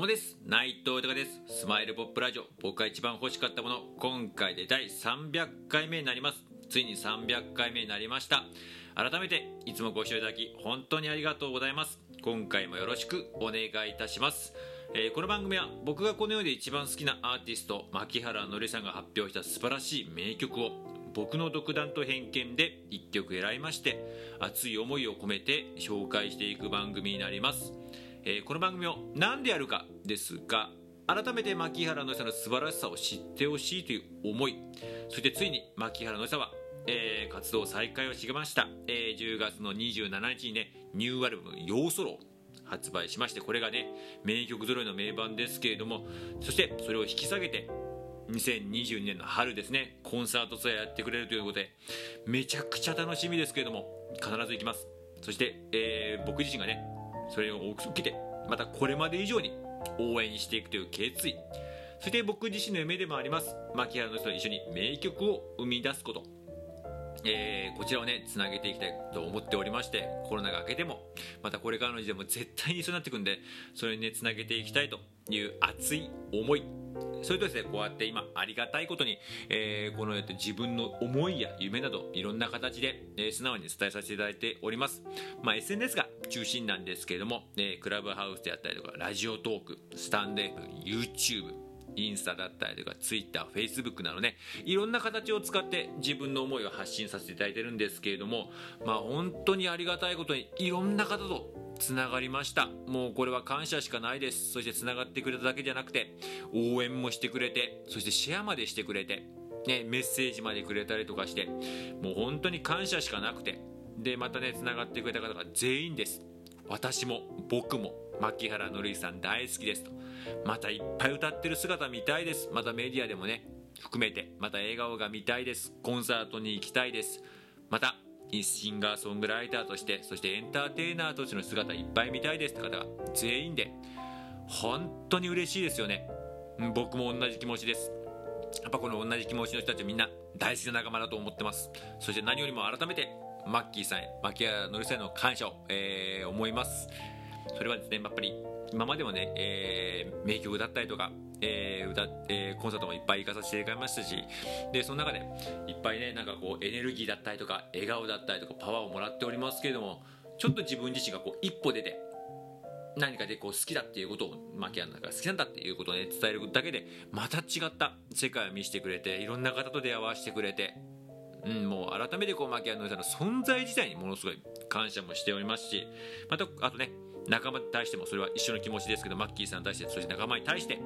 うもです。内藤豊です。スマイルポップラジオ。僕が一番欲しかったもの。今回で第300回目になります。ついに300回目になりました。改めていつもご視聴いただき本当にありがとうございます。今回もよろしくお願いいたします。えーこの番組は僕がこの世で一番好きなアーティスト牧原のりさんが発表した素晴らしい名曲を僕の独断と偏見で1曲選びまして熱い思いを込めて紹介していく番組になります、えーこの番組を何でやるかですが改めて牧原のりさの素晴らしさを知ってほしいという思いそしてついに牧原のりさはえー活動再開をしました、えー10月の27日にねニューアルバム「ヨーソロ」発売しましてこれがね名曲揃いの名盤ですけれどもそしてそれを引き下げて2022年の春ですねコンサートツアーやってくれるということでめちゃくちゃ楽しみですけれども必ず行きます。そして、えー僕自身がねそれを受けてまたこれまで以上に応援していくという決意。そして僕自身の夢でもあります。牧原の人と一緒に名曲を生み出すこと。えーこちらをねつなげていきたいと思っておりましてコロナが明けてもまたこれからの時代も絶対にそうなっていくんでそれにねつなげていきたいという熱い思い。それとですねこうやって今ありがたいことに、えーこのやって自分の思いや夢などいろんな形で、えー素直に伝えさせていただいております、まあ、SNS が中心なんですけれども、えークラブハウスであったりとかラジオトークスタンド F YouTube インスタだったりとかツイッター、フェイスブックなどねいろんな形を使って自分の思いを発信させていただいてるんですけれどもまあ本当にありがたいことにいろんな方とつながりました。もうこれは感謝しかないです。そしてつながってくれただけじゃなくて応援もしてくれてそしてシェアまでしてくれて、ね、メッセージまでくれたりとかしてもう本当に感謝しかなくてでまたねつながってくれた方が全員です。私も僕も牧原のりさん大好きですと。またいっぱい歌ってる姿見たいです。またメディアでもね含めてまた笑顔が見たいです。コンサートに行きたいです。またシンガーソングライターとしてそしてエンターテイナーとしての姿いっぱい見たいです。って方が全員で本当に嬉しいですよね。僕も同じ気持ちです。やっぱこの同じ気持ちの人たちみんな大好きな仲間だと思ってます。そして何よりも改めてマッキーさんへ牧原のりさんへの感謝を、えー思います。それはですねやっぱり今までもね、えー名曲だったりとか、えー歌えーコンサートもいっぱい行かさせていただきましたしでその中でいっぱいねなんかこうエネルギーだったりとか笑顔だったりとかパワーをもらっておりますけれどもちょっと自分自身がこう一歩出て何かでこう好きだっていうことをマキアンが好きなんだっていうことをね伝えるだけでまた違った世界を見せてくれていろんな方と出会わせてくれてうん、もう改めてこうマキアンのさんの存在自体にものすごい感謝もしておりますしまたあとね仲間に対してもそれは一緒の気持ちですけどマッキーさんに対してそして仲間に対して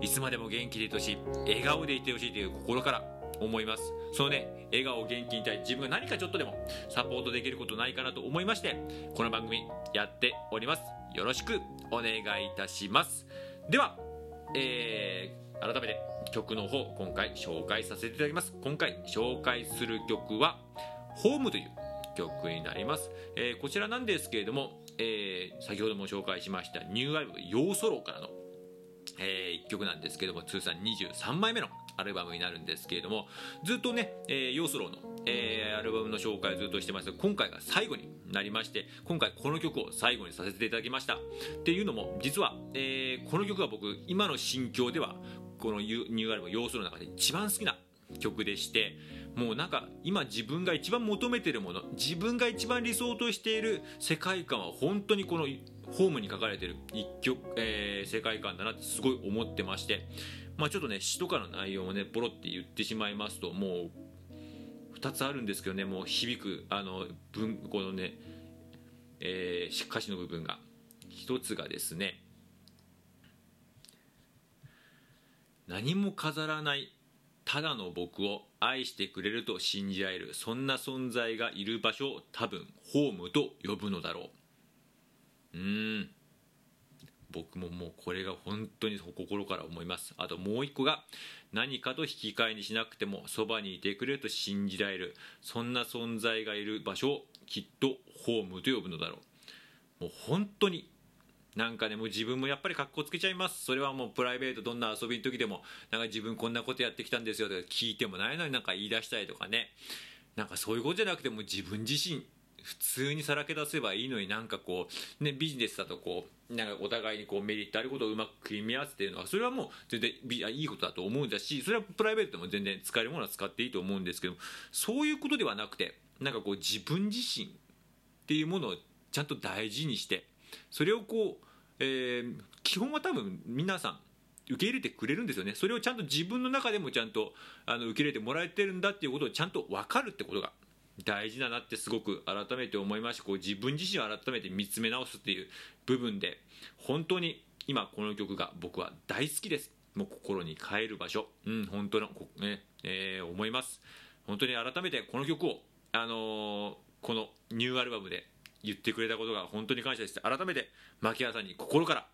いつまでも元気でいてほしい笑顔でいてほしいという心から思います。そのね笑顔元気に対し自分が何かちょっとでもサポートできることないかなと思いましてこの番組やっております。よろしくお願いいたします。ではえー改めて曲の方今回紹介させていただきます。今回紹介する曲は「ホームという曲になります、えーこちらなんですけれども、えー先ほども紹介しましたニューアルバム「ヨーソロ」からのえ1曲なんですけども通算23枚目のアルバムになるんですけれどもずっとね、えー、ヨーソロの、えーアルバムの紹介をずっとしてましたが今回が最後になりまして今回この曲を最後にさせていただきました。っていうのも実は、えーこの曲は僕今の心境ではこのニューアルバム「ヨーソロ」の中で一番好きな曲でしてもうなんか今自分が一番求めてるもの自分が一番理想としている世界観は本当にこのホームに書かれてる一曲、えー世界観だなってすごい思ってまして、まあ、ちょっとね詩とかの内容をねポロって言ってしまいますともう2つあるんですけどねもう響くあの文このね、えー歌詞の部分が。一つがですね何も飾らないただの僕を愛してくれると信じ合えるそんな存在がいる場所を多分ホームと呼ぶのだろう。うーん。僕ももうこれが本当に心から思います。あともう一個が何かと引き換えにしなくてもそばにいてくれると信じられるそんな存在がいる場所をきっとホームと呼ぶのだろう。もう本当になんかねもう自分もやっぱり格好つけちゃいます。それはもうプライベートどんな遊びの時でもなんか自分こんなことやってきたんですよとか聞いてもないのになんか言い出したりとかね。なんかそういうことじゃなくてもう自分自身普通にさらけ出せばいいのになんかこう、ね、ビジネスだとこうなんかお互いにこうメリットあることをうまく組み合わせてるのはそれはもう全然いいことだと思うんだしそれはプライベートでも全然使えるものは使っていいと思うんですけどそういうことではなくてなんかこう自分自身っていうものをちゃんと大事にしてそれをこう、えー、基本は多分皆さん受け入れてくれるんですよね。それをちゃんと自分の中でもちゃんとあの受け入れてもらえてるんだっていうことをちゃんと分かるってことが大事だなってすごく改めて思いましてこう自分自身を改めて見つめ直すっていう部分で本当に今この曲が僕は大好きです。もう心に帰る場所。うん本当の、ねえー、思います。本当に改めてこの曲をあのー、このニューアルバムで言ってくれたことが本当に感謝です。改めて牧原さんに心から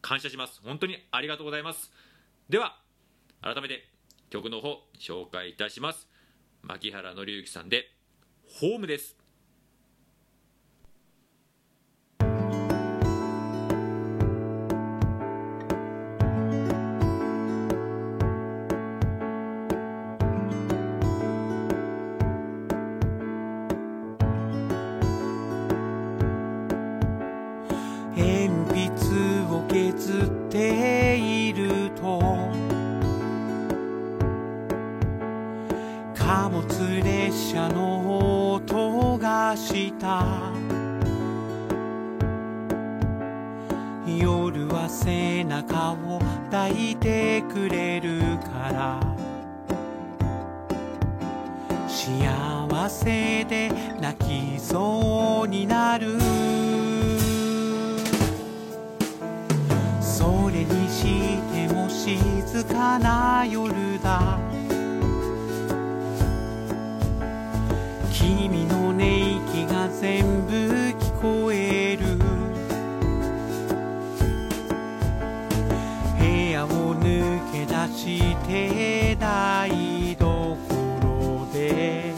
感謝します。本当にありがとうございます。では改めて曲の方紹介いたします。牧原紀之さんでホームです。夜は背中を抱いてくれるから。幸せで泣きそうになる。それにしても静かな夜だ。して台所で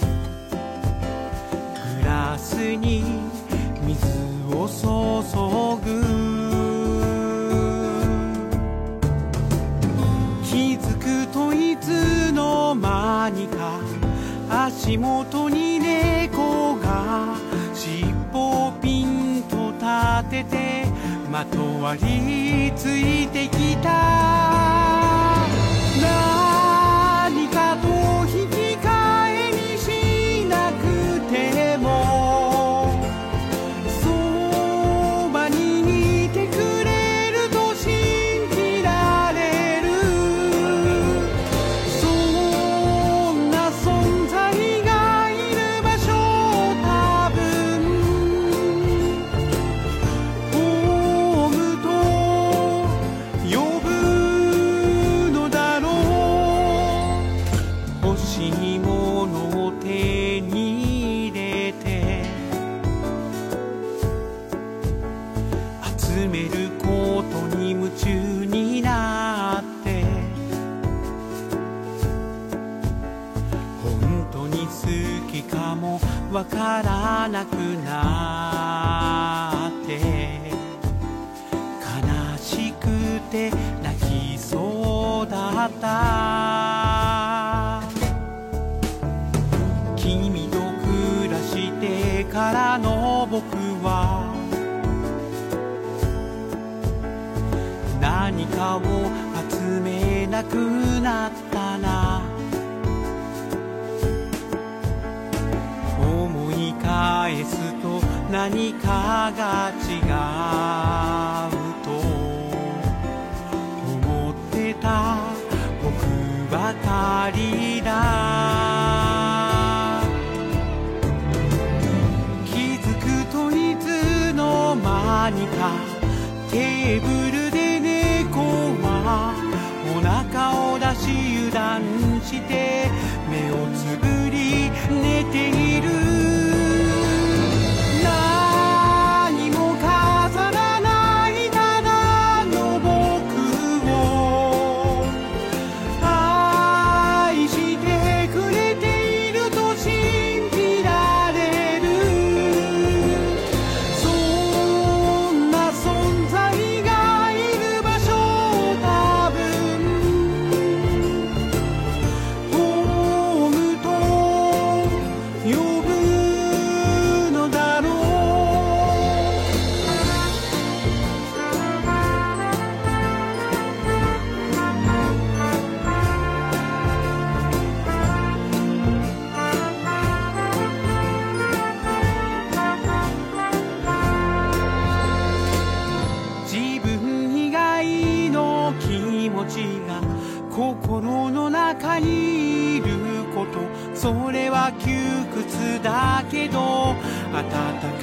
グラスに水を注ぐ。気づくといつの間にか足元に猫が尻尾をピンと立ててまとわりついてきた。わからなくなって悲しくて泣きそうだった。君と暮らしてからの僕は何かを集めなくなったな。返すと何かが違うと思ってた僕ばかりだ。気づくといつの間にかテーブルで猫はお腹を出し油断して patata